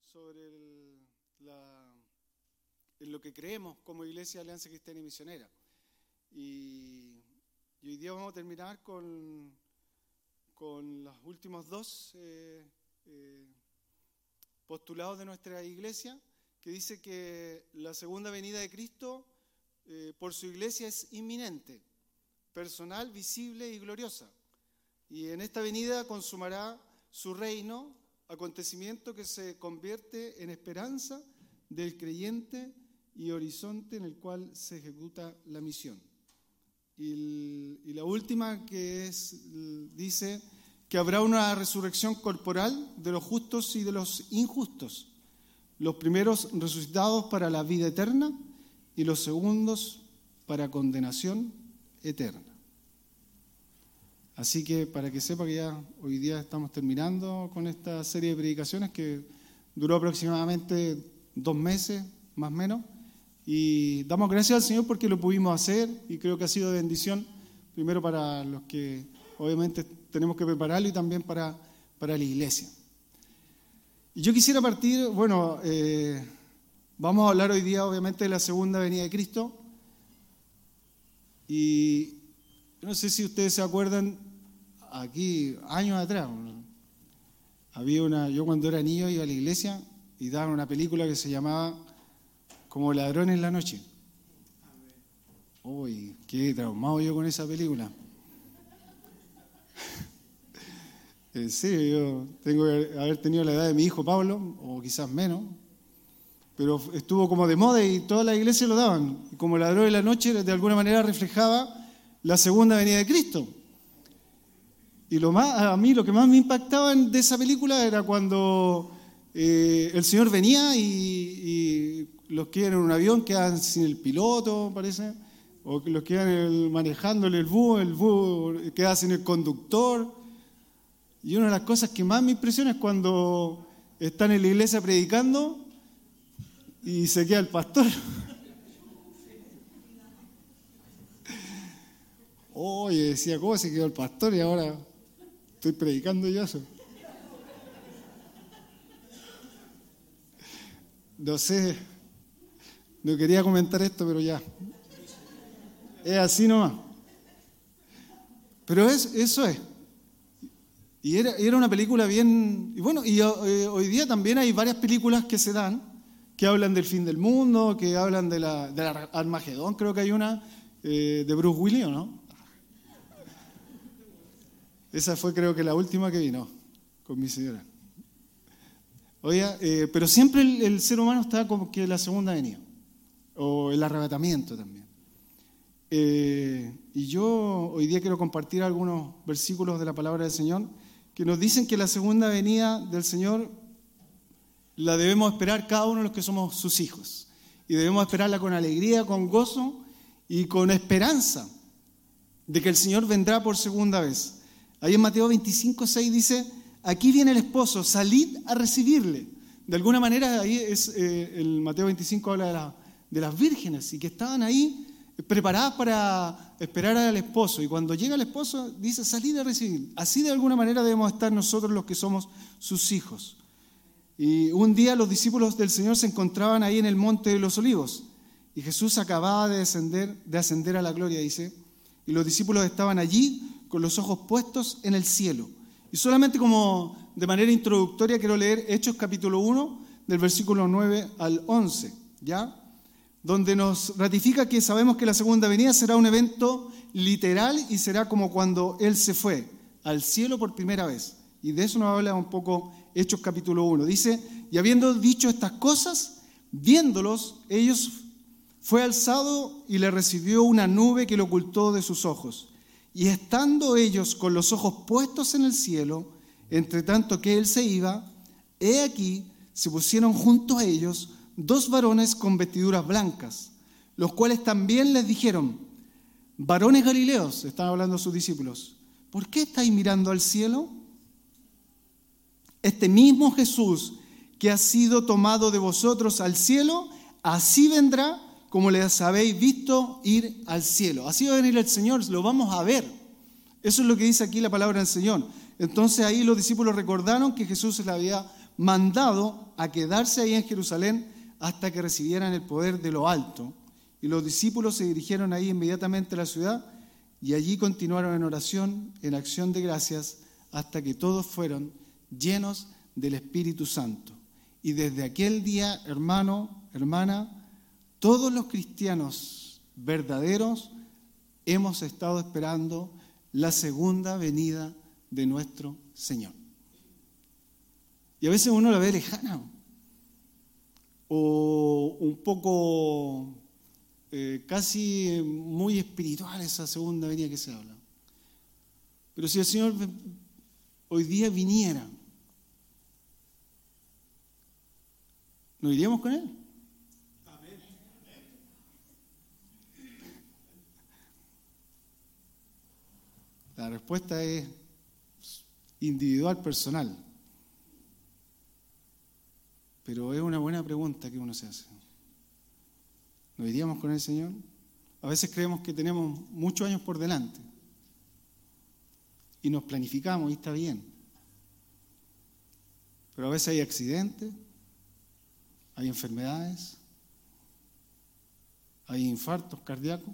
sobre el- lo que creemos como Iglesia Alianza Cristiana y Misionera. Y, y hoy día vamos a terminar con, con los últimos dos eh, eh, postulados de nuestra iglesia, que dice que la segunda venida de Cristo eh, por su iglesia es inminente, personal, visible y gloriosa. Y en esta venida consumará su reino, acontecimiento que se convierte en esperanza del creyente y horizonte en el cual se ejecuta la misión. Y, la última que es, dice que habrá una resurrección corporal de los justos y de los injustos. Los primeros resucitados para la vida eterna y los segundos para condenación eterna. Así que para que sepa que ya hoy día estamos terminando con esta serie de predicaciones que duró aproximadamente dos meses, más o menos. Y damos gracias al Señor porque lo pudimos hacer y creo que ha sido de bendición, primero para los que obviamente tenemos que prepararlo y también para, para la iglesia. Y yo quisiera partir, bueno, eh, vamos a hablar hoy día obviamente de la segunda venida de Cristo. Y no sé si ustedes se acuerdan, aquí, años atrás, había una, yo cuando era niño iba a la iglesia y daban una película que se llamaba Como ladrón en la noche. Uy, qué traumado yo con esa película. En serio, yo tengo que haber tenido la edad de mi hijo Pablo, o quizás menos, pero estuvo como de moda y todas las iglesias lo daban. Y como ladrón en la noche, de alguna manera reflejaba la segunda venida de Cristo. Y lo más, a mí lo que más me impactaba de esa película era cuando eh, el Señor venía y, los que iban en un avión quedaban sin el piloto, parece, o los que iban manejándole el búho, el búho quedaba sin el conductor. Y una de las cosas que más me impresiona es cuando están en la iglesia predicando y se queda el pastor. Oye, decía, ¿cómo se quedó el pastor? Y ahora estoy predicando yo eso. No sé, no quería comentar esto, pero ya. Es así nomás. Pero es, eso es. Y era, era una película bien... Y bueno, y eh, hoy día también hay varias películas que se dan, que hablan del fin del mundo, que hablan de la, de la Armagedón, creo que hay una eh, de Bruce Willis, ¿o ¿no? Esa fue creo que la última que vino con mi señora. Oiga, eh, pero siempre el, ser humano está como que la segunda venida, o el arrebatamiento también. Eh, y yo hoy día quiero compartir algunos versículos de la palabra del Señor que nos dicen que la segunda venida del Señor la debemos esperar cada uno de los que somos sus hijos. Y debemos esperarla con alegría, con gozo y con esperanza de que el Señor vendrá por segunda vez. Ahí en Mateo 25, 6 dice, aquí viene el esposo, salid a recibirle. De alguna manera ahí es, eh, el Mateo 25 habla de, la- de las vírgenes y que estaban ahí preparadas para esperar al esposo. Y cuando llega el esposo dice, salid a recibir. Así de alguna manera debemos estar nosotros los que somos sus hijos. Y un día los discípulos del Señor se encontraban ahí en el monte de los olivos. Y Jesús acababa de descender, de ascender a la gloria, dice. Y los discípulos estaban allí con los ojos puestos en el cielo. Y solamente como de manera introductoria quiero leer Hechos capítulo 1 del versículo 9 al 11, ¿ya? Donde nos ratifica que sabemos que la segunda venida será un evento literal y será como cuando Él se fue al cielo por primera vez. Y de eso nos habla un poco Hechos capítulo 1. Dice, y habiendo dicho estas cosas, viéndolos, ellos fue alzado y le recibió una nube que lo ocultó de sus ojos. Y estando ellos con los ojos puestos en el cielo, entre tanto que él se iba, he aquí se pusieron junto a ellos dos varones con vestiduras blancas, los cuales también les dijeron, varones galileos, están hablando sus discípulos, ¿por qué estáis mirando al cielo? Este mismo Jesús que ha sido tomado de vosotros al cielo, así vendrá como les habéis visto ir al cielo. Así va a venir el Señor, lo vamos a ver. Eso es lo que dice aquí la palabra del Señor. Entonces ahí los discípulos recordaron que Jesús les había mandado a quedarse ahí en Jerusalén hasta que recibieran el poder de lo alto. Y los discípulos se dirigieron ahí inmediatamente a la ciudad y allí continuaron en oración, en acción de gracias, hasta que todos fueron llenos del Espíritu Santo. Y desde aquel día, hermano, hermana, todos los cristianos verdaderos hemos estado esperando la segunda venida de nuestro Señor. Y a veces uno la ve lejana o un poco eh, casi muy espiritual esa segunda venida que se habla. Pero si el Señor hoy día viniera, ¿nos iríamos con Él? La respuesta es individual, personal. Pero es una buena pregunta que uno se hace. ¿Nos iríamos con el Señor? A veces creemos que tenemos muchos años por delante y nos planificamos y está bien. Pero a veces hay accidentes, hay enfermedades, hay infartos cardíacos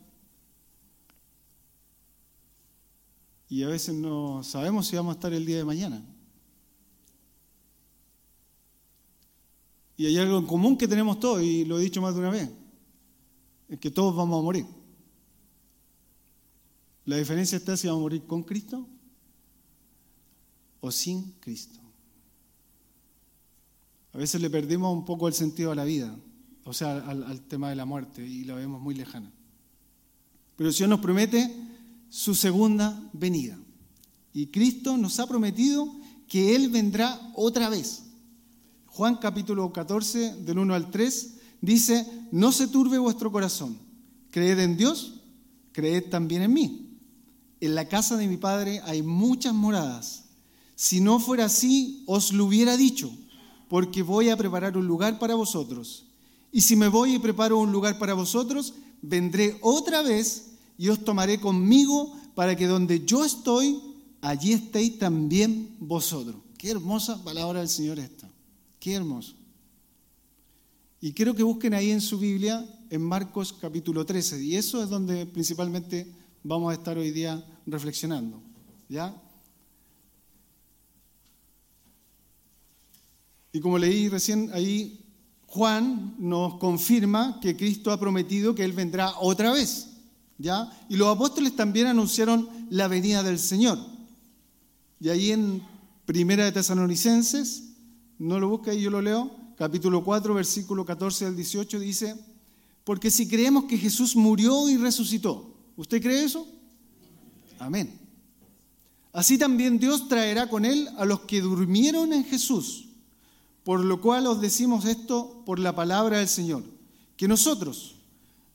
y a veces no sabemos si vamos a estar el día de mañana. Y hay algo en común que tenemos todos, y lo he dicho más de una vez, es que todos vamos a morir. La diferencia está si vamos a morir con Cristo o sin Cristo. A veces le perdimos un poco el sentido a la vida, o sea, al, tema de la muerte, y la vemos muy lejana. Pero el Señor nos promete su segunda venida. Y Cristo nos ha prometido que Él vendrá otra vez. Juan capítulo 14, del 1 al 3, dice, no se turbe vuestro corazón. Creed en Dios, creed también en mí. En la casa de mi Padre hay muchas moradas. Si no fuera así, os lo hubiera dicho, porque voy a preparar un lugar para vosotros. Y si me voy y preparo un lugar para vosotros, vendré otra vez y os tomaré conmigo para que donde yo estoy, allí estéis también vosotros. Qué hermosa palabra del Señor esta. Qué hermoso. Y quiero que busquen ahí en su Biblia, en Marcos capítulo 13, y eso es donde principalmente vamos a estar hoy día reflexionando. ¿Ya? Y como leí recién ahí, Juan nos confirma que Cristo ha prometido que Él vendrá otra vez. Y los apóstoles también anunciaron la venida del Señor. Y ahí en Primera de Tesalonicenses, no lo busca y yo lo leo, capítulo 4, versículo 14 al 18 dice, porque si creemos que Jesús murió y resucitó, ¿usted cree eso? Amén. Así también Dios traerá con él a los que durmieron en Jesús, por lo cual os decimos esto por la palabra del Señor, que nosotros,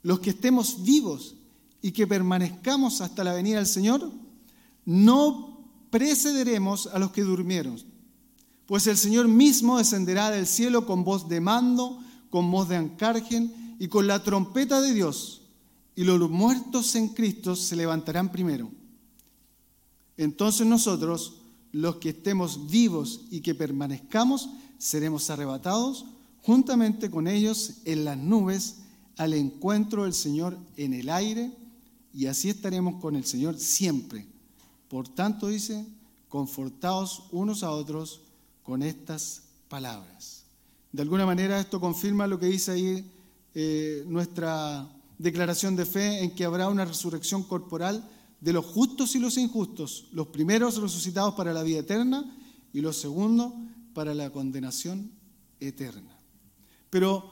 los que estemos vivos y que permanezcamos hasta la venida del Señor, no precederemos a los que durmieron. Pues el Señor mismo descenderá del cielo con voz de mando, con voz de ancargen y con la trompeta de Dios, y los muertos en Cristo se levantarán primero. Entonces nosotros, los que estemos vivos y que permanezcamos, seremos arrebatados juntamente con ellos en las nubes al encuentro del Señor en el aire, y así estaremos con el Señor siempre. Por tanto, dice, confortaos unos a otros con estas palabras. De alguna manera esto confirma lo que dice ahí eh, nuestra declaración de fe en que habrá una resurrección corporal de los justos y los injustos, los primeros resucitados para la vida eterna y los segundos para la condenación eterna. Pero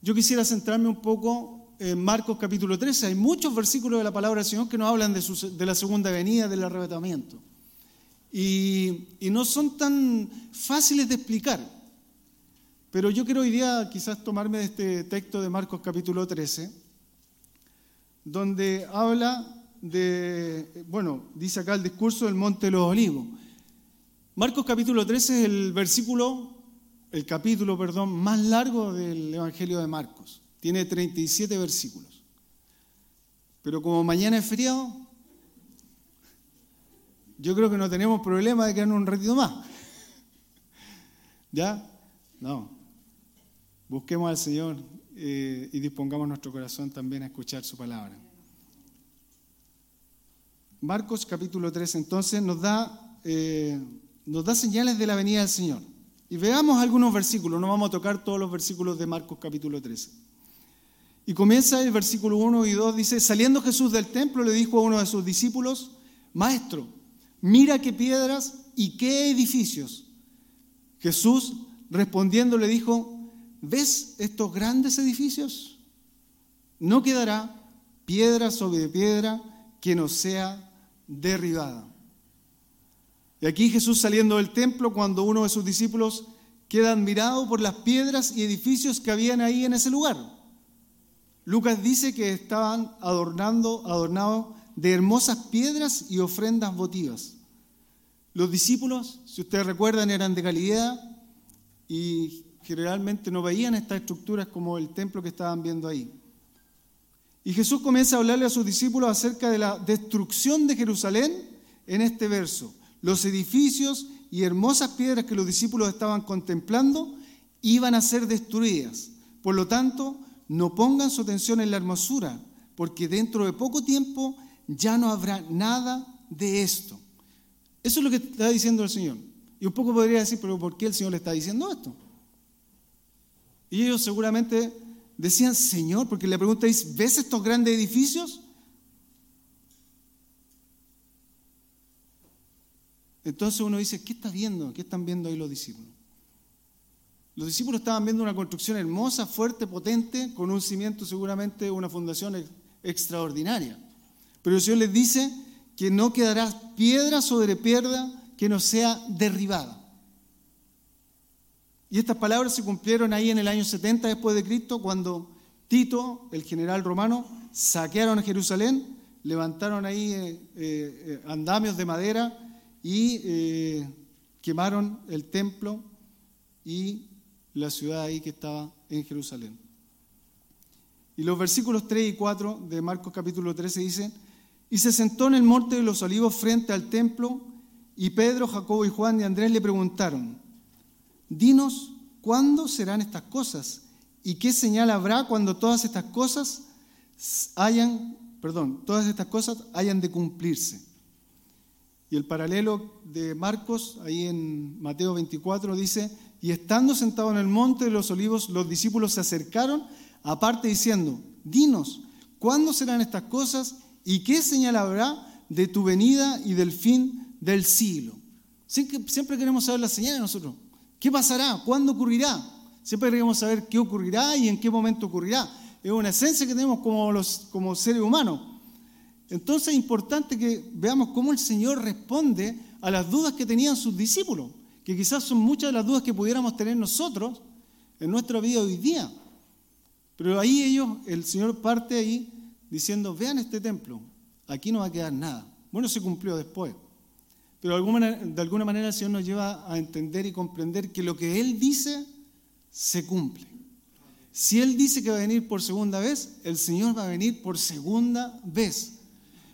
yo quisiera centrarme un poco en Marcos capítulo 13. Hay muchos versículos de la palabra del Señor que nos hablan de, de la segunda venida, del arrebatamiento y, no son tan fáciles de explicar. Pero yo quiero hoy día quizás tomarme de este texto de Marcos capítulo 13, donde habla de, bueno, dice acá el discurso del Monte de los Olivos. Marcos capítulo 13 es el versículo, el capítulo, perdón, más largo del Evangelio de Marcos. Tiene 37 versículos. Pero como mañana es feriado, yo creo que no tenemos problema de quedarnos un ratito más. ¿Ya? No. Busquemos al Señor eh, y dispongamos nuestro corazón también a escuchar su palabra. Marcos capítulo 3 entonces nos da, eh, nos da señales de la venida del Señor. Y veamos algunos versículos, no vamos a tocar todos los versículos de Marcos capítulo 13. Y comienza el versículo 1 y 2, dice, saliendo Jesús del templo le dijo a uno de sus discípulos, Maestro, mira qué piedras y qué edificios. Jesús respondiendo le dijo, ¿ves estos grandes edificios? No quedará piedra sobre piedra que no sea derribada. Y aquí Jesús saliendo del templo, cuando uno de sus discípulos queda admirado por las piedras y edificios que habían ahí en ese lugar. Lucas dice que estaban adornando, adornados de hermosas piedras y ofrendas votivas. Los discípulos, si ustedes recuerdan, eran de Galilea y generalmente no veían estas estructuras como el templo que estaban viendo ahí. Y Jesús comienza a hablarle a sus discípulos acerca de la destrucción de Jerusalén en este verso. Los edificios y hermosas piedras que los discípulos estaban contemplando iban a ser destruidas. Por lo tanto, no pongan su atención en la hermosura, porque dentro de poco tiempo ya no habrá nada de esto. Eso es lo que está diciendo el Señor. Y un poco podría decir, pero ¿por qué el Señor le está diciendo esto? Y ellos seguramente decían, Señor, porque le pregunta ¿ves estos grandes edificios? Entonces uno dice, ¿qué está viendo? ¿Qué están viendo ahí los discípulos? Los discípulos estaban viendo una construcción hermosa, fuerte, potente, con un cimiento seguramente, una fundación extraordinaria. Pero el Señor les dice que no quedará piedra sobre piedra que no sea derribada. Y estas palabras se cumplieron ahí en el año 70 después de Cristo, cuando Tito, el general romano, saquearon a Jerusalén, levantaron ahí eh, eh, eh, andamios de madera y quemaron el templo y la ciudad ahí que estaba en Jerusalén. Y los versículos 3 y 4 de Marcos capítulo 13 dicen, y se sentó en el monte de los olivos frente al templo, y Pedro, Jacobo y Juan y Andrés le preguntaron, dinos cuándo serán estas cosas y qué señal habrá cuando todas estas cosas hayan, perdón, todas estas cosas hayan de cumplirse. Y el paralelo de Marcos, ahí en Mateo 24, dice, y estando sentado en el monte de los olivos, los discípulos se acercaron aparte diciendo, dinos, ¿cuándo serán estas cosas y qué señal habrá de tu venida y del fin del siglo? Siempre queremos saber la señal de nosotros. ¿Qué pasará? ¿Cuándo ocurrirá? Siempre queremos saber qué ocurrirá y en qué momento ocurrirá. Es una esencia que tenemos como, los, como seres humanos. Entonces es importante que veamos cómo el Señor responde a las dudas que tenían sus discípulos, que quizás son muchas de las dudas que pudiéramos tener nosotros en nuestra vida hoy día. Pero ahí ellos, el Señor parte ahí diciendo, vean este templo, aquí no va a quedar nada. Bueno, se cumplió después. Pero de alguna, manera, de alguna manera el Señor nos lleva a entender y comprender que lo que Él dice se cumple. Si Él dice que va a venir por segunda vez, el Señor va a venir por segunda vez.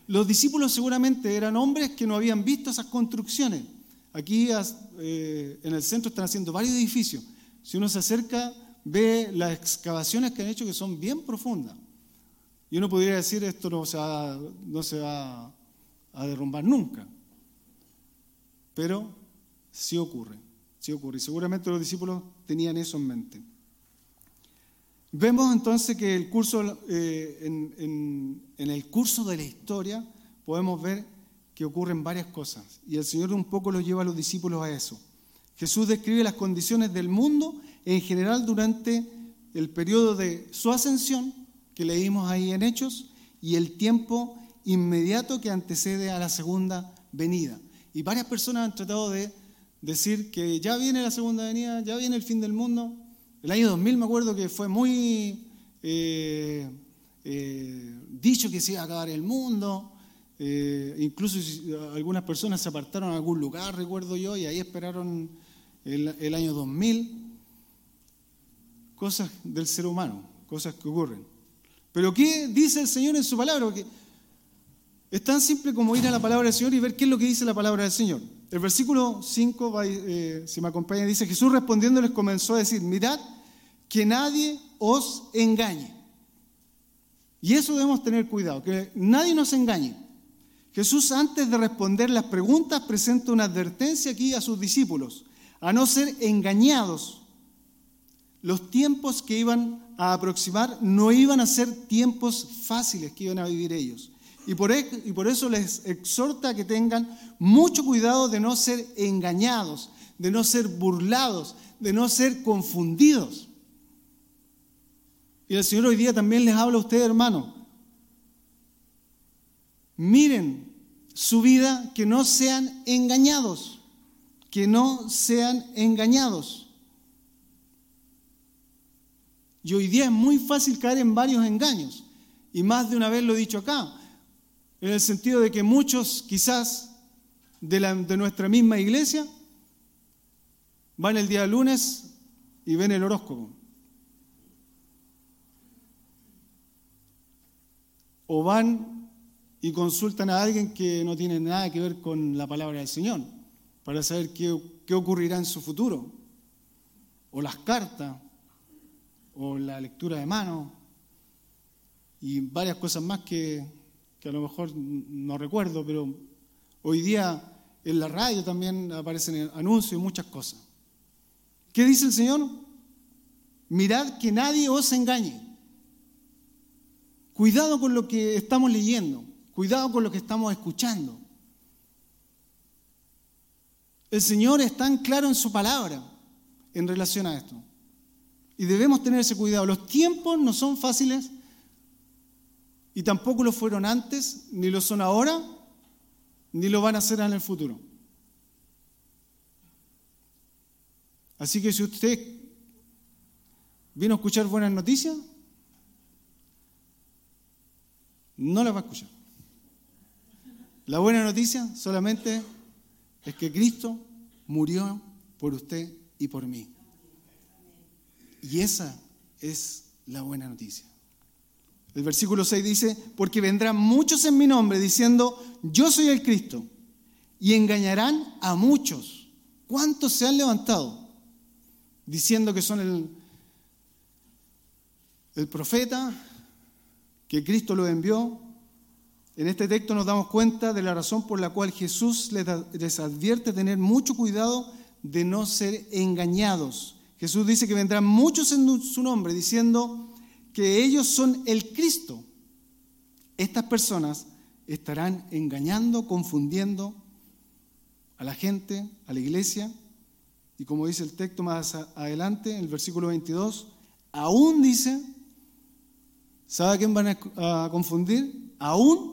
Los discípulos seguramente eran hombres que no habían visto esas construcciones. Aquí eh, en el centro están haciendo varios edificios. Si uno se acerca, ve las excavaciones que han hecho que son bien profundas. Y uno podría decir, esto no se va, a derrumbar nunca. Pero sí ocurre, sí ocurre. Y seguramente los discípulos tenían eso en mente. Vemos entonces que el curso, eh, en, en el curso de la historia podemos ver que ocurren varias cosas. Y el Señor un poco los lleva a los discípulos a eso. Jesús describe las condiciones del mundo en general durante el periodo de su ascensión, que leímos ahí en Hechos, y el tiempo inmediato que antecede a la segunda venida. Y varias personas han tratado de decir que ya viene la segunda venida, ya viene el fin del mundo. El año 2000 me acuerdo que fue muy eh, eh, dicho que se iba a acabar el mundo. Eh, incluso algunas personas se apartaron a algún lugar, recuerdo yo, y ahí esperaron el, año 2000. Cosas del ser humano, cosas que ocurren. Pero ¿qué dice el Señor en su palabra? Porque Es tan simple como ir a la palabra del Señor y ver qué es lo que dice la palabra del Señor. El versículo 5, eh, si me acompaña, dice, Jesús respondiendo les comenzó a decir, mirad que nadie os engañe. Y eso debemos tener cuidado, que nadie nos engañe. Jesús antes de responder las preguntas presenta una advertencia aquí a sus discípulos, a no ser engañados. Los tiempos que iban a aproximar no iban a ser tiempos fáciles que iban a vivir ellos. Y por, e, eso les exhorta a que tengan mucho cuidado de no ser engañados, de no ser burlados, de no ser confundidos. Y el Señor hoy día también les habla a ustedes, hermano. Miren su vida, que no sean engañados, que no sean engañados. Y hoy día es muy fácil caer en varios engaños. Y más de una vez lo he dicho acá en el sentido de que muchos quizás de, de nuestra misma iglesia van el día lunes y ven el horóscopo. O van y consultan a alguien que no tiene nada que ver con la palabra del Señor, para saber qué, qué ocurrirá en su futuro. O las cartas, o la lectura de mano, y varias cosas más que, que a lo mejor no recuerdo, pero hoy día en la radio también aparecen anuncios y muchas cosas. ¿Qué dice el Señor? Mirad que nadie os engañe. Cuidado con lo que estamos leyendo, cuidado con lo que estamos escuchando. El Señor es tan claro en su palabra en relación a esto. Y debemos tener ese cuidado. Los tiempos no son fáciles y tampoco lo fueron antes, ni lo son ahora, ni lo van a ser en el futuro. Así que si usted vino a escuchar buenas noticias, no las va a escuchar. La buena noticia solamente es que Cristo murió por usted y por mí. Y esa es la buena noticia. El versículo 6 dice, porque vendrán muchos en mi nombre diciendo, yo soy el Cristo, y engañarán a muchos. ¿Cuántos se han levantado diciendo que son el, el profeta, que Cristo lo envió? En este texto nos damos cuenta de la razón por la cual Jesús les, advierte tener mucho cuidado de no ser engañados. Jesús dice que vendrán muchos en su nombre diciendo, que ellos son el Cristo, estas personas estarán engañando, confundiendo a la gente, a la iglesia, y como dice el texto más adelante, en el versículo 22, aún dice, ¿sabe a quién van a confundir? Aún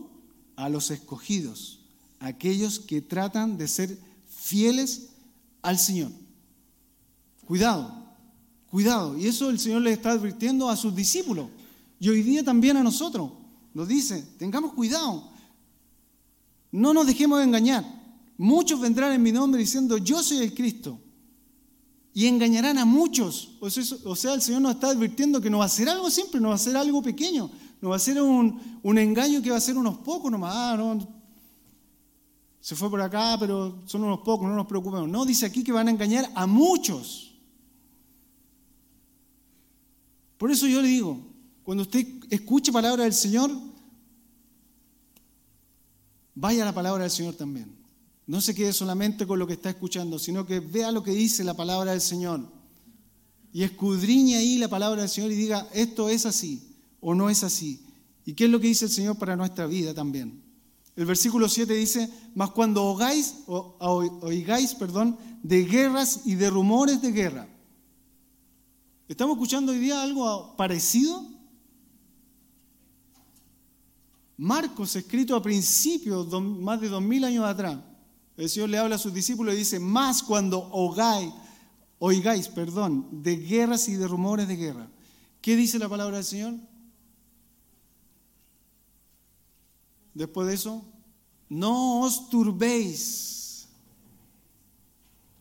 a los escogidos, aquellos que tratan de ser fieles al Señor. Cuidado, Cuidado. Y eso el Señor le está advirtiendo a sus discípulos. Y hoy día también a nosotros. Nos dice, tengamos cuidado. No nos dejemos de engañar. Muchos vendrán en mi nombre diciendo, yo soy el Cristo. Y engañarán a muchos. O sea, el Señor nos está advirtiendo que no va a ser algo simple, no va a ser algo pequeño. No va a ser un, engaño que va a ser unos pocos nomás. Ah, no, se fue por acá, pero son unos pocos, no nos preocupemos. No, dice aquí que van a engañar a muchos. Por eso yo le digo, cuando usted escuche palabra del Señor, vaya a la palabra del Señor también. No se quede solamente con lo que está escuchando, sino que vea lo que dice la palabra del Señor. Y escudriñe ahí la palabra del Señor y diga, esto es así o no es así. ¿Y qué es lo que dice el Señor para nuestra vida también? El versículo 7 dice, mas cuando oigáis, oigáis perdón, de guerras y de rumores de guerra, ¿Estamos escuchando hoy día algo parecido? Marcos, escrito a principios, más de dos mil años atrás, el Señor le habla a sus discípulos y dice, más cuando oigáis, oigáis, perdón, de guerras y de rumores de guerra. ¿Qué dice la palabra del Señor? Después de eso, no os turbéis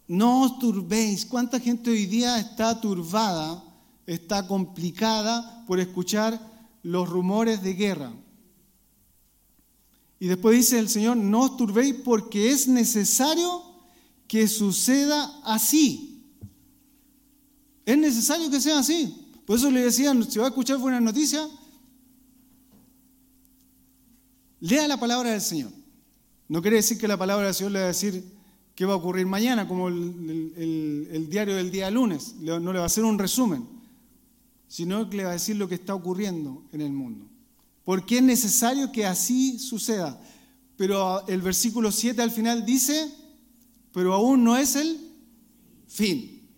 no os turbéis. ¿Cuánta gente hoy día está turbada, está complicada por escuchar los rumores de guerra? Y después dice el Señor, no os turbéis porque es necesario que suceda así. Es necesario que sea así. Por eso le decían, si va a escuchar buenas noticias, lea la palabra del Señor. No quiere decir que la palabra del Señor le va a decir qué va a ocurrir mañana, como el, diario del día lunes. No le va a hacer un resumen, sino que le va a decir lo que está ocurriendo en el mundo. Porque es necesario que así suceda. Pero el versículo 7 al final dice, pero aún no es el fin.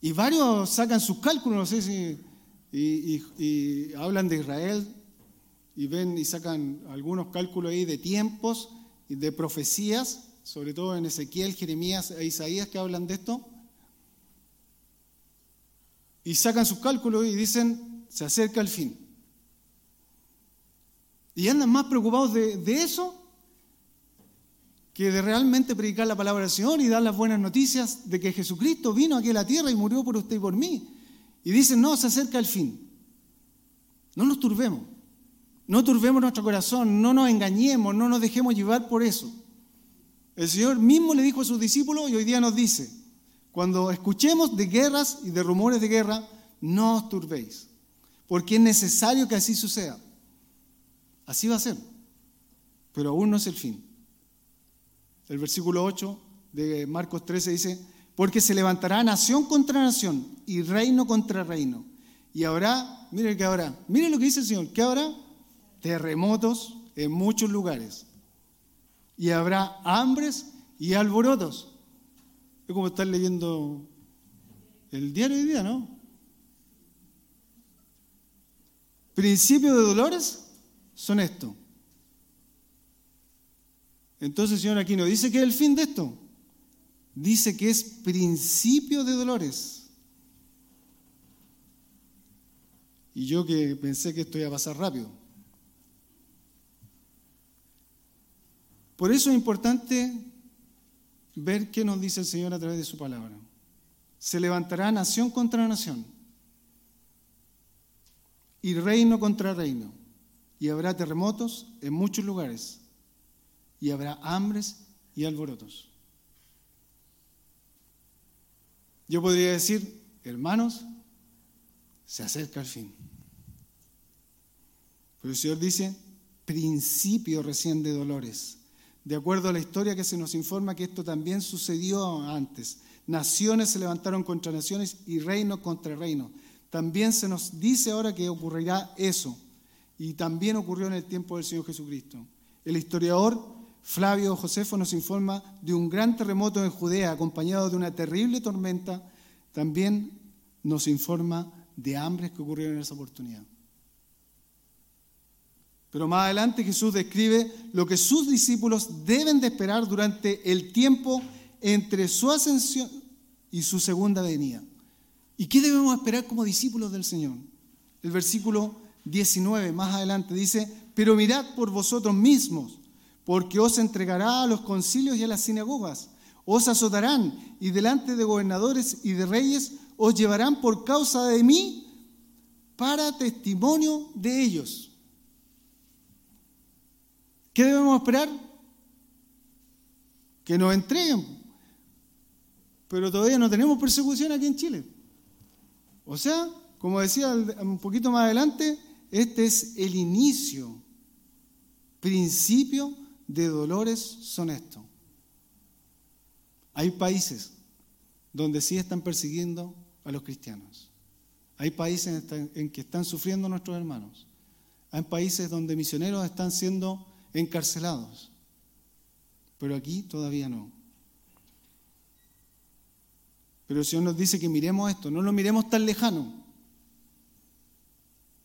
Y varios sacan sus cálculos, no sé si, y hablan de Israel, y ven y sacan algunos cálculos ahí de tiempos y de profecías, sobre todo en Ezequiel, Jeremías e Isaías que hablan de esto, y sacan sus cálculos y dicen, se acerca el fin. Y andan más preocupados de, de eso que de realmente predicar la palabra del Señor y dar las buenas noticias de que Jesucristo vino aquí a la tierra y murió por usted y por mí. Y dicen, no, se acerca el fin. No nos turbemos. No turbemos nuestro corazón, no nos engañemos, no nos dejemos llevar por eso. El Señor mismo le dijo a sus discípulos y hoy día nos dice, cuando escuchemos de guerras y de rumores de guerra, no os turbéis, porque es necesario que así suceda. Así va a ser, pero aún no es el fin. El versículo 8 de Marcos 13 dice, porque se levantará nación contra nación y reino contra reino. Y habrá, mire que habrá, mire lo que dice el Señor, ¿qué habrá? Terremotos en muchos lugares. Y habrá hambres y alborotos. Es como estar leyendo el diario de día, ¿no? Principios de dolores son esto. Entonces, Señor, aquí no dice que es el fin de esto. Dice que es principio de dolores. Y yo que pensé que esto iba a pasar rápido. Por eso es importante ver qué nos dice el Señor a través de su palabra. Se levantará nación contra nación y reino contra reino. Y habrá terremotos en muchos lugares. Y habrá hambres y alborotos. Yo podría decir, hermanos, se acerca el fin. Pero el Señor dice, principio recién de dolores de acuerdo a la historia que se nos informa que esto también sucedió antes. Naciones se levantaron contra naciones y reino contra reino. También se nos dice ahora que ocurrirá eso. Y también ocurrió en el tiempo del Señor Jesucristo. El historiador Flavio Josefo nos informa de un gran terremoto en Judea acompañado de una terrible tormenta. También nos informa de hambres que ocurrieron en esa oportunidad. Pero más adelante Jesús describe lo que sus discípulos deben de esperar durante el tiempo entre su ascensión y su segunda venida. ¿Y qué debemos esperar como discípulos del Señor? El versículo 19 más adelante dice, pero mirad por vosotros mismos, porque os entregará a los concilios y a las sinagogas, os azotarán y delante de gobernadores y de reyes os llevarán por causa de mí para testimonio de ellos. ¿Qué debemos esperar? Que nos entreguen. Pero todavía no tenemos persecución aquí en Chile. O sea, como decía un poquito más adelante, este es el inicio, principio de dolores son estos. Hay países donde sí están persiguiendo a los cristianos. Hay países en que están sufriendo nuestros hermanos. Hay países donde misioneros están siendo encarcelados. Pero aquí todavía no. Pero el Señor nos dice que miremos esto, no lo miremos tan lejano.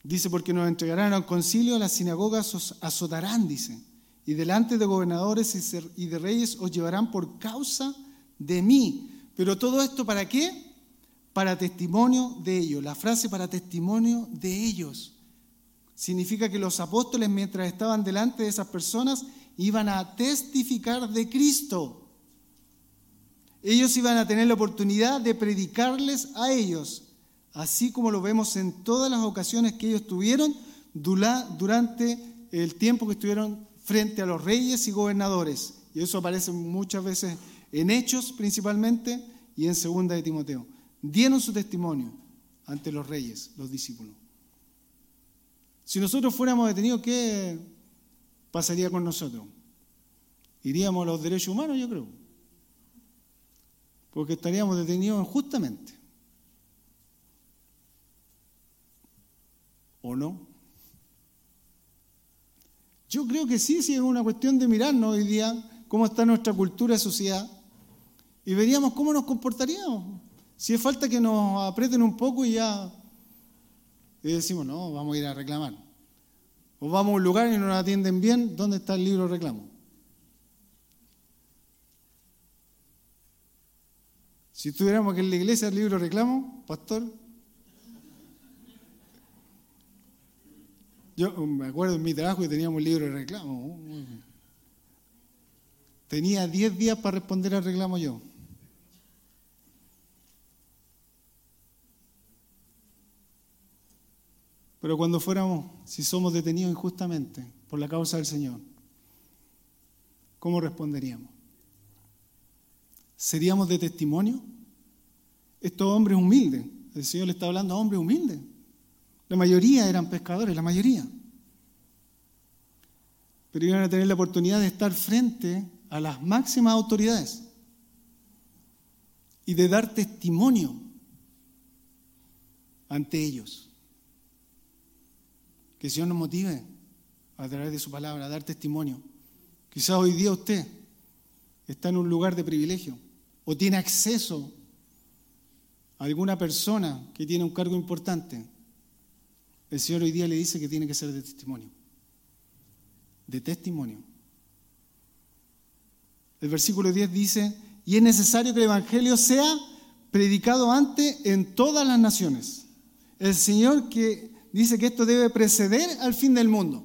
Dice, porque nos entregarán al concilio, las sinagogas os azotarán, dice, y delante de gobernadores y de reyes os llevarán por causa de mí. Pero todo esto para qué? Para testimonio de ellos. La frase para testimonio de ellos. Significa que los apóstoles mientras estaban delante de esas personas iban a testificar de Cristo. Ellos iban a tener la oportunidad de predicarles a ellos, así como lo vemos en todas las ocasiones que ellos tuvieron durante el tiempo que estuvieron frente a los reyes y gobernadores. Y eso aparece muchas veces en Hechos principalmente y en Segunda de Timoteo. Dieron su testimonio ante los reyes, los discípulos. Si nosotros fuéramos detenidos, ¿qué pasaría con nosotros? Iríamos a los derechos humanos, yo creo. Porque estaríamos detenidos injustamente. ¿O no? Yo creo que sí, sí es una cuestión de mirarnos hoy día cómo está nuestra cultura y sociedad y veríamos cómo nos comportaríamos. Si es falta que nos aprieten un poco y ya y decimos, no, vamos a ir a reclamar. O vamos a un lugar y no nos atienden bien, ¿dónde está el libro de reclamo? Si tuviéramos que en la iglesia el libro de reclamo, pastor, yo me acuerdo en mi trabajo que teníamos un libro de reclamo. Tenía 10 días para responder al reclamo yo. Pero cuando fuéramos, si somos detenidos injustamente por la causa del Señor, ¿cómo responderíamos? ¿Seríamos de testimonio? Estos hombres humildes, el Señor le está hablando a hombres humildes. La mayoría eran pescadores, la mayoría. Pero iban a tener la oportunidad de estar frente a las máximas autoridades y de dar testimonio ante ellos. Que el Señor nos motive a través de su palabra a dar testimonio. Quizás hoy día usted está en un lugar de privilegio o tiene acceso a alguna persona que tiene un cargo importante. El Señor hoy día le dice que tiene que ser de testimonio. De testimonio. El versículo 10 dice, y es necesario que el Evangelio sea predicado antes en todas las naciones. El Señor que dice que esto debe preceder al fin del mundo.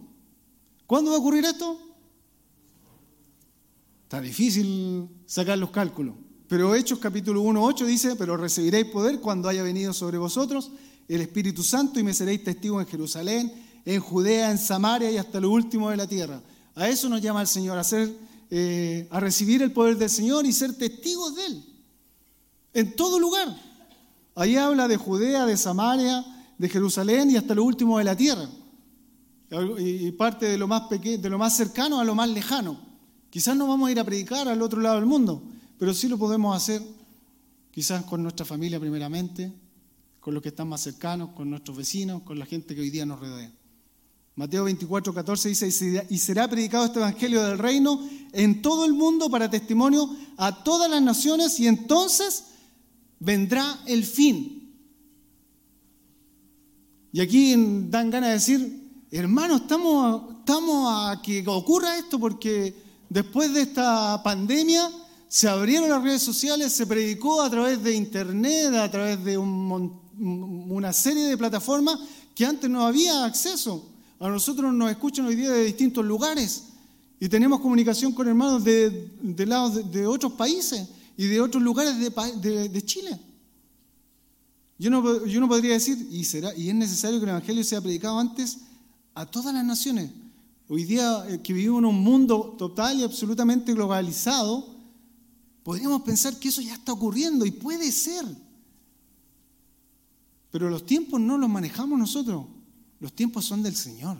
¿Cuándo va a ocurrir esto? Está difícil sacar los cálculos. Pero Hechos capítulo 1, 8 dice, pero recibiréis poder cuando haya venido sobre vosotros el Espíritu Santo y me seréis testigos en Jerusalén, en Judea, en Samaria y hasta lo último de la tierra. A eso nos llama el Señor, a eh, a recibir el poder del Señor y ser testigos de Él. En todo lugar. Ahí habla de Judea, de Samaria, de Jerusalén y hasta lo último de la tierra. Y parte de lo más pequeño, de lo más cercano a lo más lejano. Quizás no vamos a ir a predicar al otro lado del mundo, pero sí lo podemos hacer quizás con nuestra familia primeramente, con los que están más cercanos, con nuestros vecinos, con la gente que hoy día nos rodea. Mateo 24, 14 dice, y será predicado este Evangelio del Reino en todo el mundo para testimonio a todas las naciones y entonces vendrá el fin. Y aquí dan ganas de decir, hermano, estamos, estamos a que ocurra esto porque después de esta pandemia se abrieron las redes sociales, se predicó a través de internet, a través de una serie de plataformas que antes no había acceso. A nosotros nos escuchan hoy día de distintos lugares y tenemos comunicación con hermanos de, de lados de, otros países y de otros lugares de, Chile. Yo no, yo no, podría decir, y, será, y es necesario que el Evangelio sea predicado antes a todas las naciones. Hoy día eh, que vivimos en un mundo total y absolutamente globalizado, podríamos pensar que eso ya está ocurriendo y puede ser. Pero los tiempos no los manejamos nosotros. Los tiempos son del Señor.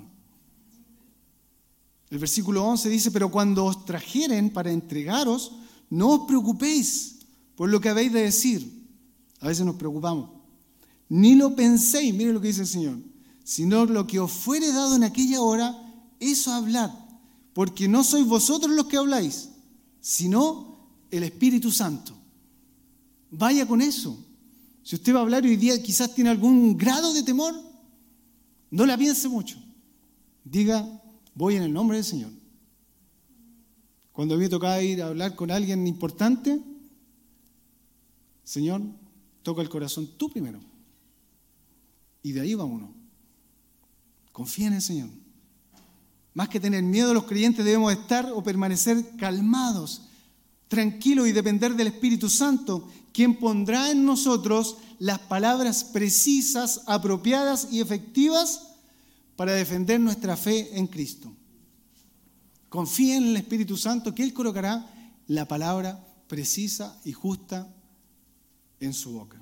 El versículo 11 dice, pero cuando os trajeren para entregaros, no os preocupéis por lo que habéis de decir. A veces nos preocupamos. Ni lo penséis, mire lo que dice el Señor, sino lo que os fuere dado en aquella hora, eso hablad, porque no sois vosotros los que habláis, sino el Espíritu Santo. Vaya con eso. Si usted va a hablar hoy día, quizás tiene algún grado de temor, no la piense mucho. Diga, voy en el nombre del Señor. Cuando me tocaba ir a hablar con alguien importante, Señor, toca el corazón tú primero. Y de ahí va uno. Confía en el Señor. Más que tener miedo, los creyentes debemos estar o permanecer calmados, tranquilos y depender del Espíritu Santo, quien pondrá en nosotros las palabras precisas, apropiadas y efectivas para defender nuestra fe en Cristo. Confíen en el Espíritu Santo que Él colocará la palabra precisa y justa en su boca.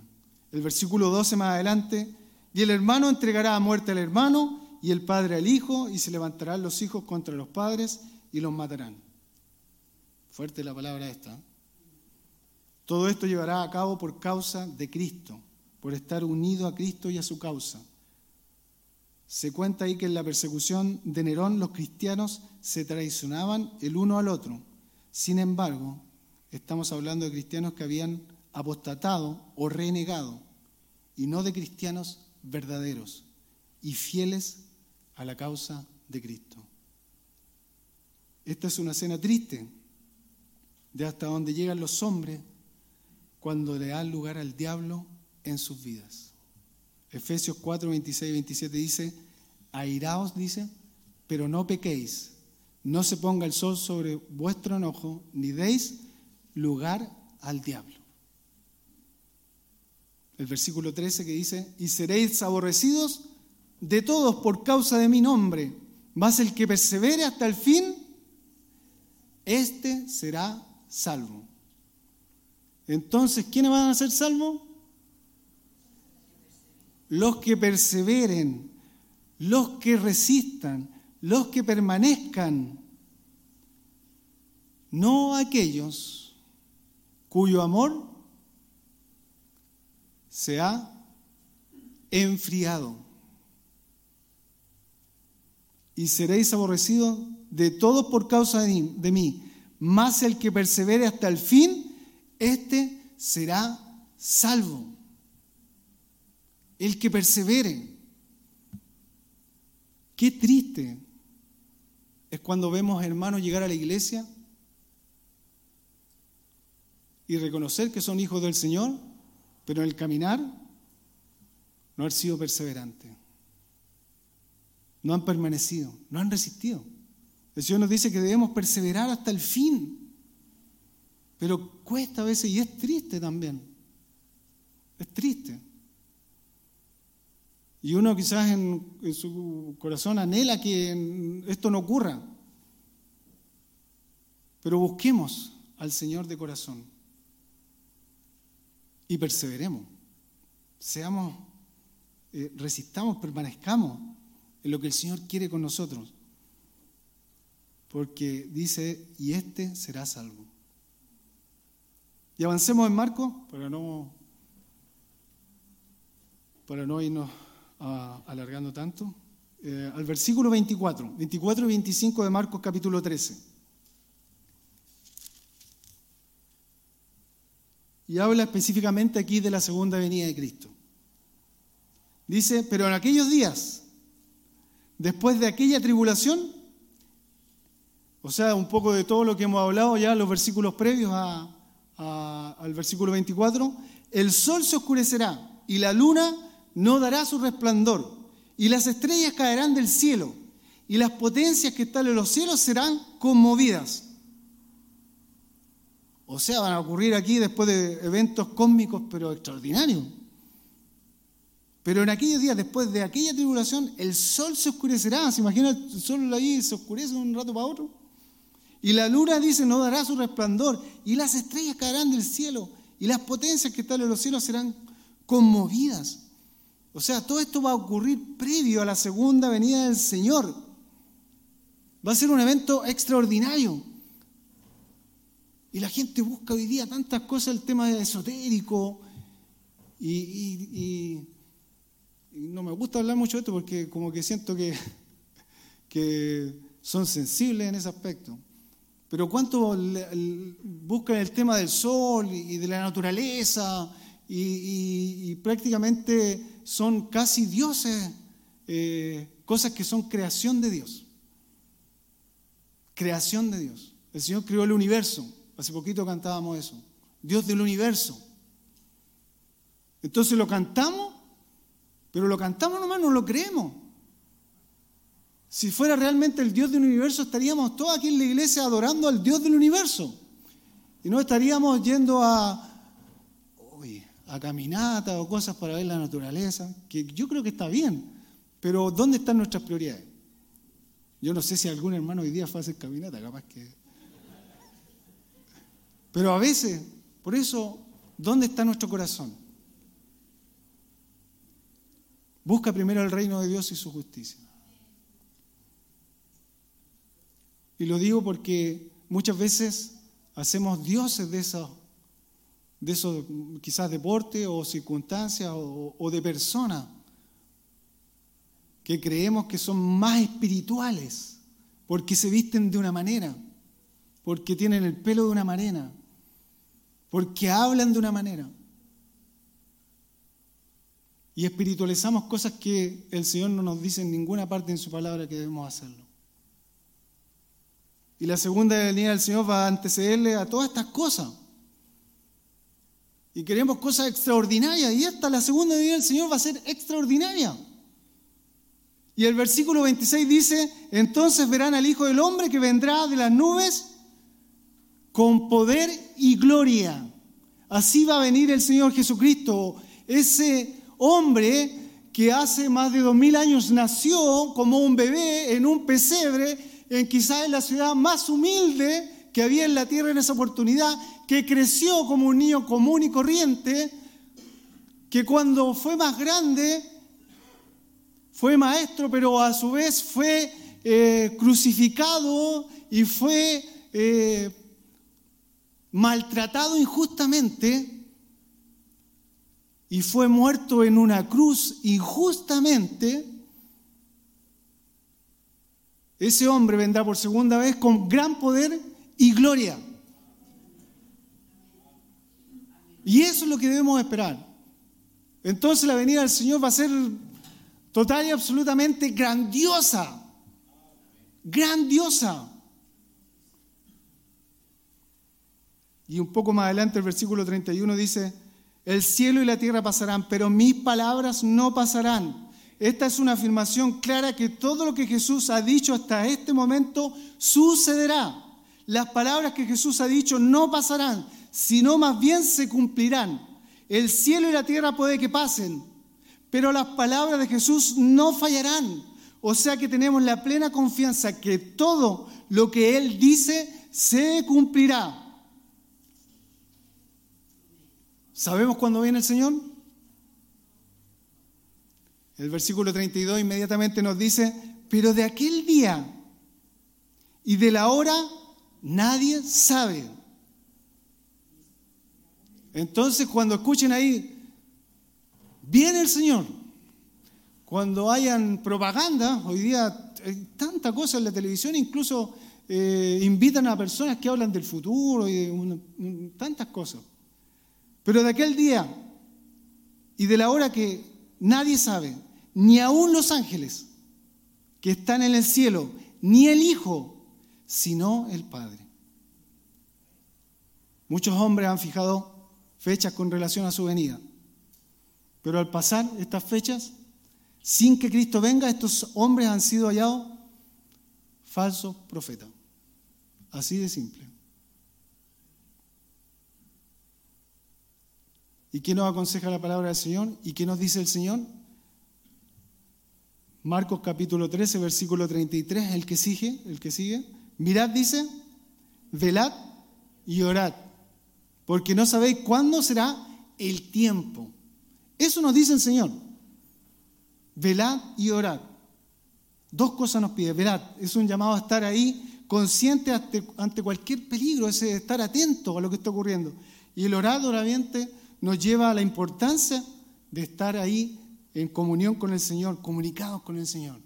El versículo 12 más adelante, y el hermano entregará a muerte al hermano y el padre al hijo, y se levantarán los hijos contra los padres y los matarán. Fuerte la palabra esta. ¿eh? Todo esto llevará a cabo por causa de Cristo, por estar unido a Cristo y a su causa. Se cuenta ahí que en la persecución de Nerón los cristianos se traicionaban el uno al otro. Sin embargo, estamos hablando de cristianos que habían apostatado o renegado, y no de cristianos verdaderos y fieles a la causa de Cristo. Esta es una escena triste de hasta donde llegan los hombres cuando le dan lugar al diablo en sus vidas. Efesios 4, 26 y 27 dice, airaos, dice, pero no pequéis, no se ponga el sol sobre vuestro enojo, ni deis lugar al diablo. El versículo 13 que dice, y seréis aborrecidos de todos por causa de mi nombre, mas el que persevere hasta el fin, éste será salvo. Entonces, ¿quiénes van a ser salvos? Los que perseveren, los que resistan, los que permanezcan, no aquellos cuyo amor se ha enfriado. Y seréis aborrecidos de todos por causa de mí, más el que persevere hasta el fin, este será salvo. El que persevere. Qué triste es cuando vemos hermanos llegar a la iglesia y reconocer que son hijos del Señor, pero en el caminar no han sido perseverantes. No han permanecido, no han resistido. El Señor nos dice que debemos perseverar hasta el fin. Pero cuesta a veces y es triste también. Es triste. Y uno quizás en, su corazón anhela que esto no ocurra. Pero busquemos al Señor de corazón y perseveremos. Seamos, eh, resistamos, permanezcamos en lo que el Señor quiere con nosotros. Porque dice, y este será salvo. Y avancemos en Marcos para no, para no irnos alargando tanto. Eh, al versículo 24, 24 y 25 de Marcos capítulo 13. Y habla específicamente aquí de la segunda venida de Cristo. Dice, pero en aquellos días, después de aquella tribulación, o sea, un poco de todo lo que hemos hablado ya en los versículos previos al versículo 24, el sol se oscurecerá y la luna no dará su resplandor y las estrellas caerán del cielo y las potencias que están en los cielos serán conmovidas. O sea, van a ocurrir aquí después de eventos cósmicos pero extraordinarios. Pero en aquellos días, después de aquella tribulación, el sol se oscurecerá. ¿Se imagina el sol ahí se oscurece de un rato para otro? Y la luna dice, no dará su resplandor, y las estrellas caerán del cielo, y las potencias que están en los cielos serán conmovidas. O sea, todo esto va a ocurrir previo a la segunda venida del Señor. Va a ser un evento extraordinario. Y la gente busca hoy día tantas cosas, el tema esotérico, y, no me gusta hablar mucho de esto porque como que siento que, que son sensibles en ese aspecto. Pero ¿cuánto buscan el tema del sol y de la naturaleza? Y, prácticamente son casi dioses, eh, cosas que son creación de Dios. Creación de Dios. El Señor creó el universo. Hace poquito cantábamos eso. Dios del universo. Entonces lo cantamos, pero lo cantamos nomás, no lo creemos. Si fuera realmente el Dios del universo, estaríamos todos aquí en la iglesia adorando al Dios del universo. Y no estaríamos yendo a, a caminata o cosas para ver la naturaleza, que yo creo que está bien, pero ¿dónde están nuestras prioridades? Yo no sé si algún hermano hoy día fue a hacer caminata, capaz que... Pero a veces, por eso, ¿dónde está nuestro corazón? Busca primero el reino de Dios y su justicia. Y lo digo porque muchas veces hacemos dioses de esos, de esos quizás deportes o circunstancias o, o de personas que creemos que son más espirituales porque se visten de una manera, porque tienen el pelo de una manera, porque hablan de una manera. Y espiritualizamos cosas que el Señor no nos dice en ninguna parte en su palabra que debemos hacerlo. Y la segunda venida del Señor va a antecederle a todas estas cosas. Y queremos cosas extraordinarias. Y esta, la segunda venida del Señor, va a ser extraordinaria. Y el versículo 26 dice, entonces verán al Hijo del Hombre que vendrá de las nubes con poder y gloria. Así va a venir el Señor Jesucristo, ese hombre que hace más de dos mil años nació como un bebé en un pesebre en quizás en la ciudad más humilde que había en la tierra en esa oportunidad, que creció como un niño común y corriente, que cuando fue más grande fue maestro, pero a su vez fue eh, crucificado y fue eh, maltratado injustamente y fue muerto en una cruz injustamente ese hombre vendrá por segunda vez con gran poder y gloria. Y eso es lo que debemos esperar. Entonces la venida del Señor va a ser total y absolutamente grandiosa. Grandiosa. Y un poco más adelante el versículo 31 dice, el cielo y la tierra pasarán, pero mis palabras no pasarán. Esta es una afirmación clara que todo lo que Jesús ha dicho hasta este momento sucederá. Las palabras que Jesús ha dicho no pasarán, sino más bien se cumplirán. El cielo y la tierra puede que pasen, pero las palabras de Jesús no fallarán. O sea que tenemos la plena confianza que todo lo que Él dice se cumplirá. ¿Sabemos cuándo viene el Señor? El versículo 32 inmediatamente nos dice, pero de aquel día y de la hora nadie sabe. Entonces cuando escuchen ahí, viene el Señor. Cuando hayan propaganda, hoy día hay tanta cosa en la televisión, incluso eh, invitan a personas que hablan del futuro y tantas cosas. Pero de aquel día y de la hora que nadie sabe, ni aun los ángeles que están en el cielo, ni el Hijo, sino el Padre. Muchos hombres han fijado fechas con relación a su venida, pero al pasar estas fechas, sin que Cristo venga, estos hombres han sido hallados falsos profetas. Así de simple. ¿Y qué nos aconseja la palabra del Señor? ¿Y qué nos dice el Señor? Marcos capítulo 13, versículo 33, el que sigue, el que sigue. Mirad, dice, velad y orad, porque no sabéis cuándo será el tiempo. Eso nos dice el Señor. Velad y orad. Dos cosas nos pide. Velad es un llamado a estar ahí consciente ante, cualquier peligro, es estar atento a lo que está ocurriendo. Y el orar, obviamente, nos lleva a la importancia de estar ahí en comunión con el Señor, comunicados con el Señor.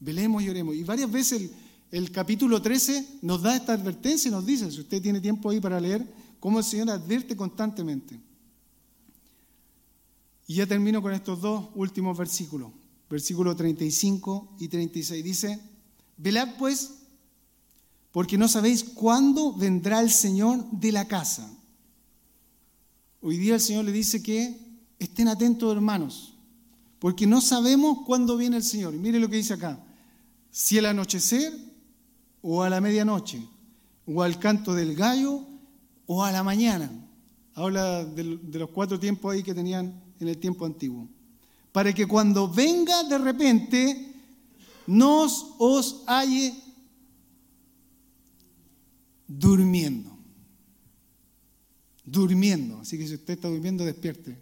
Velemos y oremos. Y varias veces el, capítulo 13 nos da esta advertencia y nos dice, si usted tiene tiempo ahí para leer, cómo el Señor advierte constantemente. Y ya termino con estos dos últimos versículos, versículos 35 y 36. Dice, velad pues, porque no sabéis cuándo vendrá el Señor de la casa. Hoy día el Señor le dice que estén atentos hermanos, porque no sabemos cuándo viene el Señor. mire lo que dice acá. Si al anochecer o a la medianoche, o al canto del gallo o a la mañana. Habla de, los cuatro tiempos ahí que tenían en el tiempo antiguo. Para que cuando venga de repente no os halle durmiendo. Durmiendo. Así que si usted está durmiendo, despierte.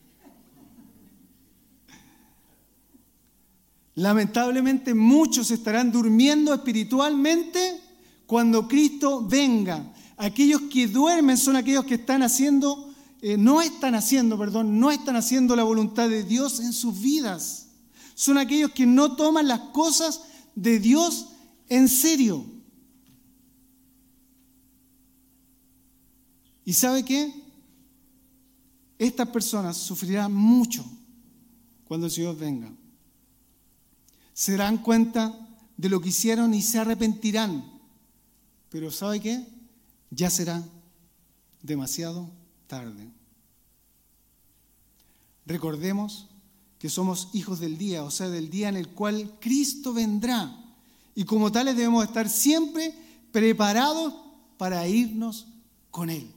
Lamentablemente muchos estarán durmiendo espiritualmente cuando Cristo venga. Aquellos que duermen son aquellos que están haciendo, eh, no están haciendo, perdón, no están haciendo la voluntad de Dios en sus vidas. Son aquellos que no toman las cosas de Dios en serio. ¿Y sabe qué? Estas personas sufrirán mucho cuando el Señor venga. Se darán cuenta de lo que hicieron y se arrepentirán. Pero ¿sabe qué? Ya será demasiado tarde. Recordemos que somos hijos del día, o sea, del día en el cual Cristo vendrá. Y como tales debemos estar siempre preparados para irnos con Él.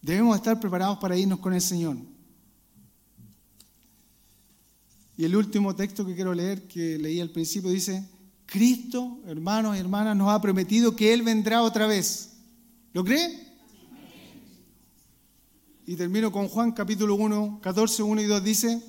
Debemos estar preparados para irnos con el Señor. Y el último texto que quiero leer, que leí al principio, dice, Cristo, hermanos y hermanas, nos ha prometido que Él vendrá otra vez. ¿Lo cree? Y termino con Juan capítulo 1, 14, 1 y 2, dice,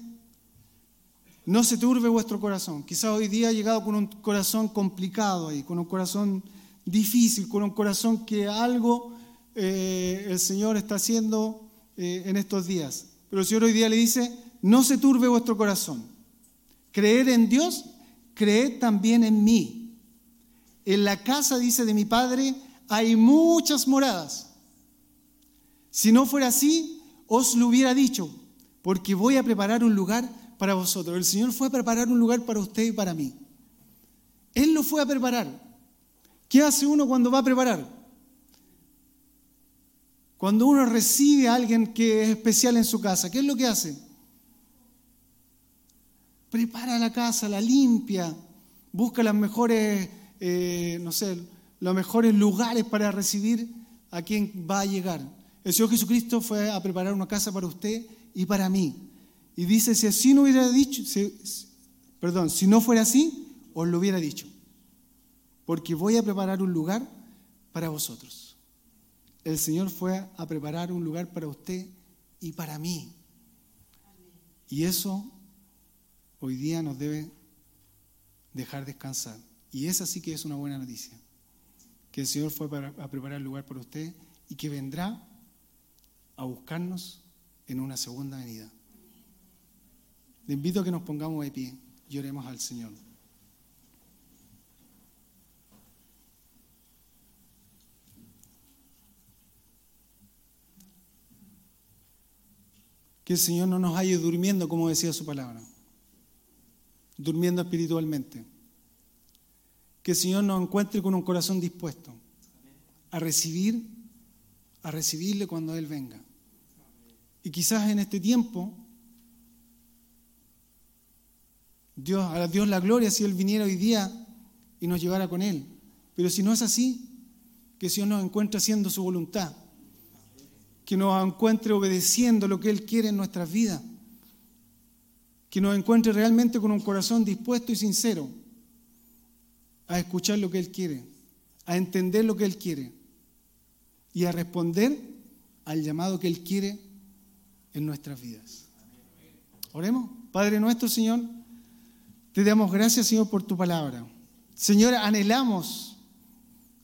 no se turbe vuestro corazón. Quizás hoy día ha llegado con un corazón complicado ahí, con un corazón difícil, con un corazón que algo eh, el Señor está haciendo eh, en estos días. Pero el Señor hoy día le dice, no se turbe vuestro corazón. Creed en Dios, creed también en mí. En la casa, dice de mi Padre, hay muchas moradas. Si no fuera así, os lo hubiera dicho, porque voy a preparar un lugar para vosotros. El Señor fue a preparar un lugar para usted y para mí. Él lo fue a preparar. ¿Qué hace uno cuando va a preparar? Cuando uno recibe a alguien que es especial en su casa, ¿qué es lo que hace? Prepara la casa, la limpia, busca las mejores, eh, no sé, los mejores lugares para recibir a quien va a llegar. El Señor Jesucristo fue a preparar una casa para usted y para mí. Y dice, si así no hubiera dicho, perdón, si no fuera así, os lo hubiera dicho. Porque voy a preparar un lugar para vosotros el Señor fue a preparar un lugar para usted y para mí. Y eso hoy día nos debe dejar descansar. Y esa sí que es una buena noticia. Que el Señor fue a preparar el lugar para usted y que vendrá a buscarnos en una segunda venida. Le invito a que nos pongamos de pie y oremos al Señor. Que el Señor no nos haya durmiendo, como decía su palabra, durmiendo espiritualmente. Que el Señor nos encuentre con un corazón dispuesto a recibir, a recibirle cuando Él venga. Y quizás en este tiempo, Dios, a Dios la gloria si Él viniera hoy día y nos llevara con Él. Pero si no es así, que el Señor nos encuentre haciendo su voluntad que nos encuentre obedeciendo lo que Él quiere en nuestras vidas, que nos encuentre realmente con un corazón dispuesto y sincero a escuchar lo que Él quiere, a entender lo que Él quiere y a responder al llamado que Él quiere en nuestras vidas. Oremos. Padre nuestro, Señor, te damos gracias, Señor, por tu palabra. Señor, anhelamos,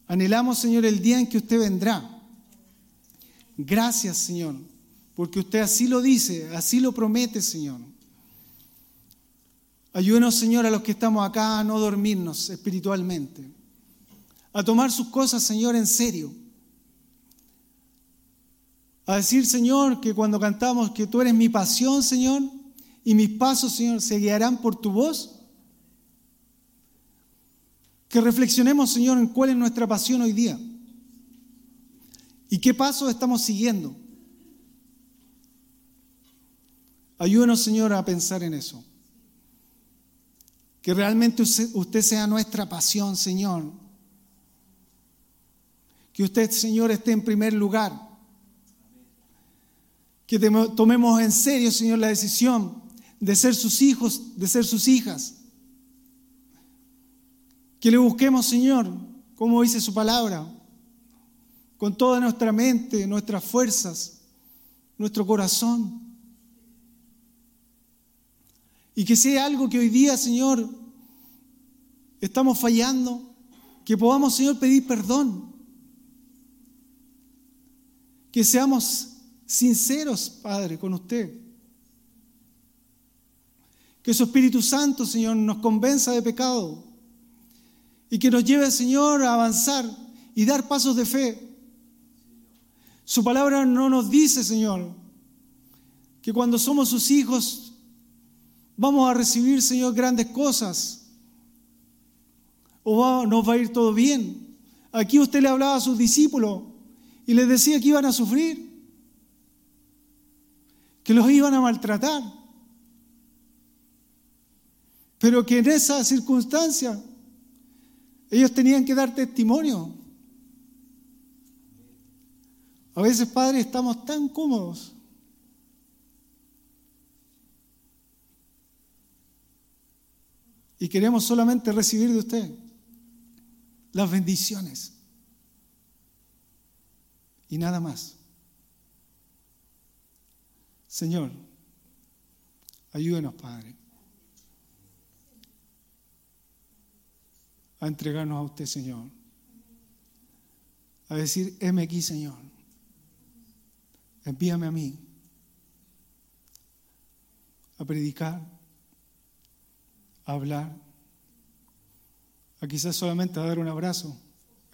anhelamos, Señor, el día en que usted vendrá Gracias, Señor, porque usted así lo dice, así lo promete, Señor. Ayúdenos, Señor, a los que estamos acá a no dormirnos espiritualmente, a tomar sus cosas, Señor, en serio. A decir, Señor, que cuando cantamos que tú eres mi pasión, Señor, y mis pasos, Señor, se guiarán por tu voz. Que reflexionemos, Señor, en cuál es nuestra pasión hoy día. ¿Y qué pasos estamos siguiendo? Ayúdenos, Señor, a pensar en eso. Que realmente usted sea nuestra pasión, Señor. Que usted, Señor, esté en primer lugar. Que tomemos en serio, Señor, la decisión de ser sus hijos, de ser sus hijas. Que le busquemos, Señor, como dice su palabra, con toda nuestra mente, nuestras fuerzas, nuestro corazón. Y que sea algo que hoy día, Señor, estamos fallando, que podamos, Señor, pedir perdón. Que seamos sinceros, Padre, con usted. Que su Espíritu Santo, Señor, nos convenza de pecado y que nos lleve, Señor, a avanzar y dar pasos de fe. Su palabra no nos dice, Señor, que cuando somos sus hijos vamos a recibir, Señor, grandes cosas o nos va a ir todo bien. Aquí usted le hablaba a sus discípulos y les decía que iban a sufrir, que los iban a maltratar, pero que en esa circunstancia ellos tenían que dar testimonio. A veces, padres, estamos tan cómodos y queremos solamente recibir de usted las bendiciones. Y nada más. Señor, ayúdenos, Padre, a entregarnos a usted, Señor. A decir, heme aquí, Señor. Envíame a mí a predicar, a hablar, a quizás solamente a dar un abrazo,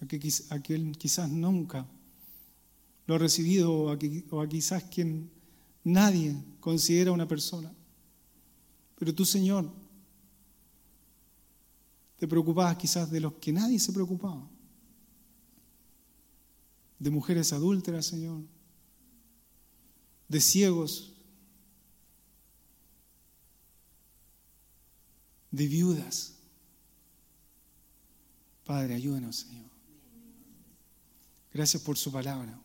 a, que, quien quizás nunca lo ha recibido o a, quizás quien nadie considera una persona. Pero tú, Señor, te preocupabas quizás de los que nadie se preocupaba. De mujeres adúlteras, Señor. De ciegos. De viudas. Padre, ayúdanos, Señor. Gracias por su palabra.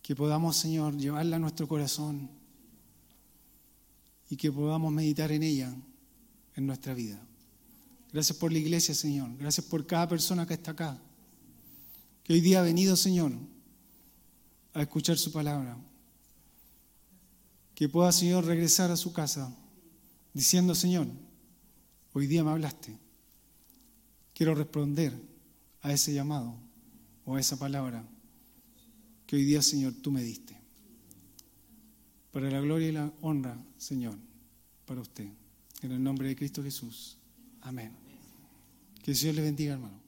Que podamos, Señor, llevarla a nuestro corazón y que podamos meditar en ella en nuestra vida. Gracias por la iglesia, Señor. Gracias por cada persona que está acá. Que hoy día ha venido, Señor, a escuchar su palabra. Que pueda, Señor, regresar a su casa diciendo, Señor, hoy día me hablaste quiero responder a ese llamado o a esa palabra que hoy día, Señor, tú me diste. Para la gloria y la honra, Señor, para usted. En el nombre de Cristo Jesús. Amén. Que Señor le bendiga, hermano.